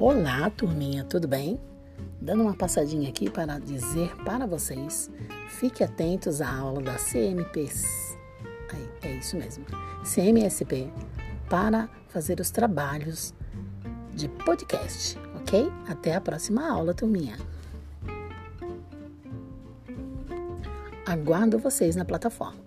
Olá, turminha, tudo bem? Dando uma passadinha aqui para dizer para vocês, fique atentos à aula da CMPs. É isso mesmo, CMSP, para fazer os trabalhos de podcast, ok? Até a próxima aula, turminha. Aguardo vocês na plataforma.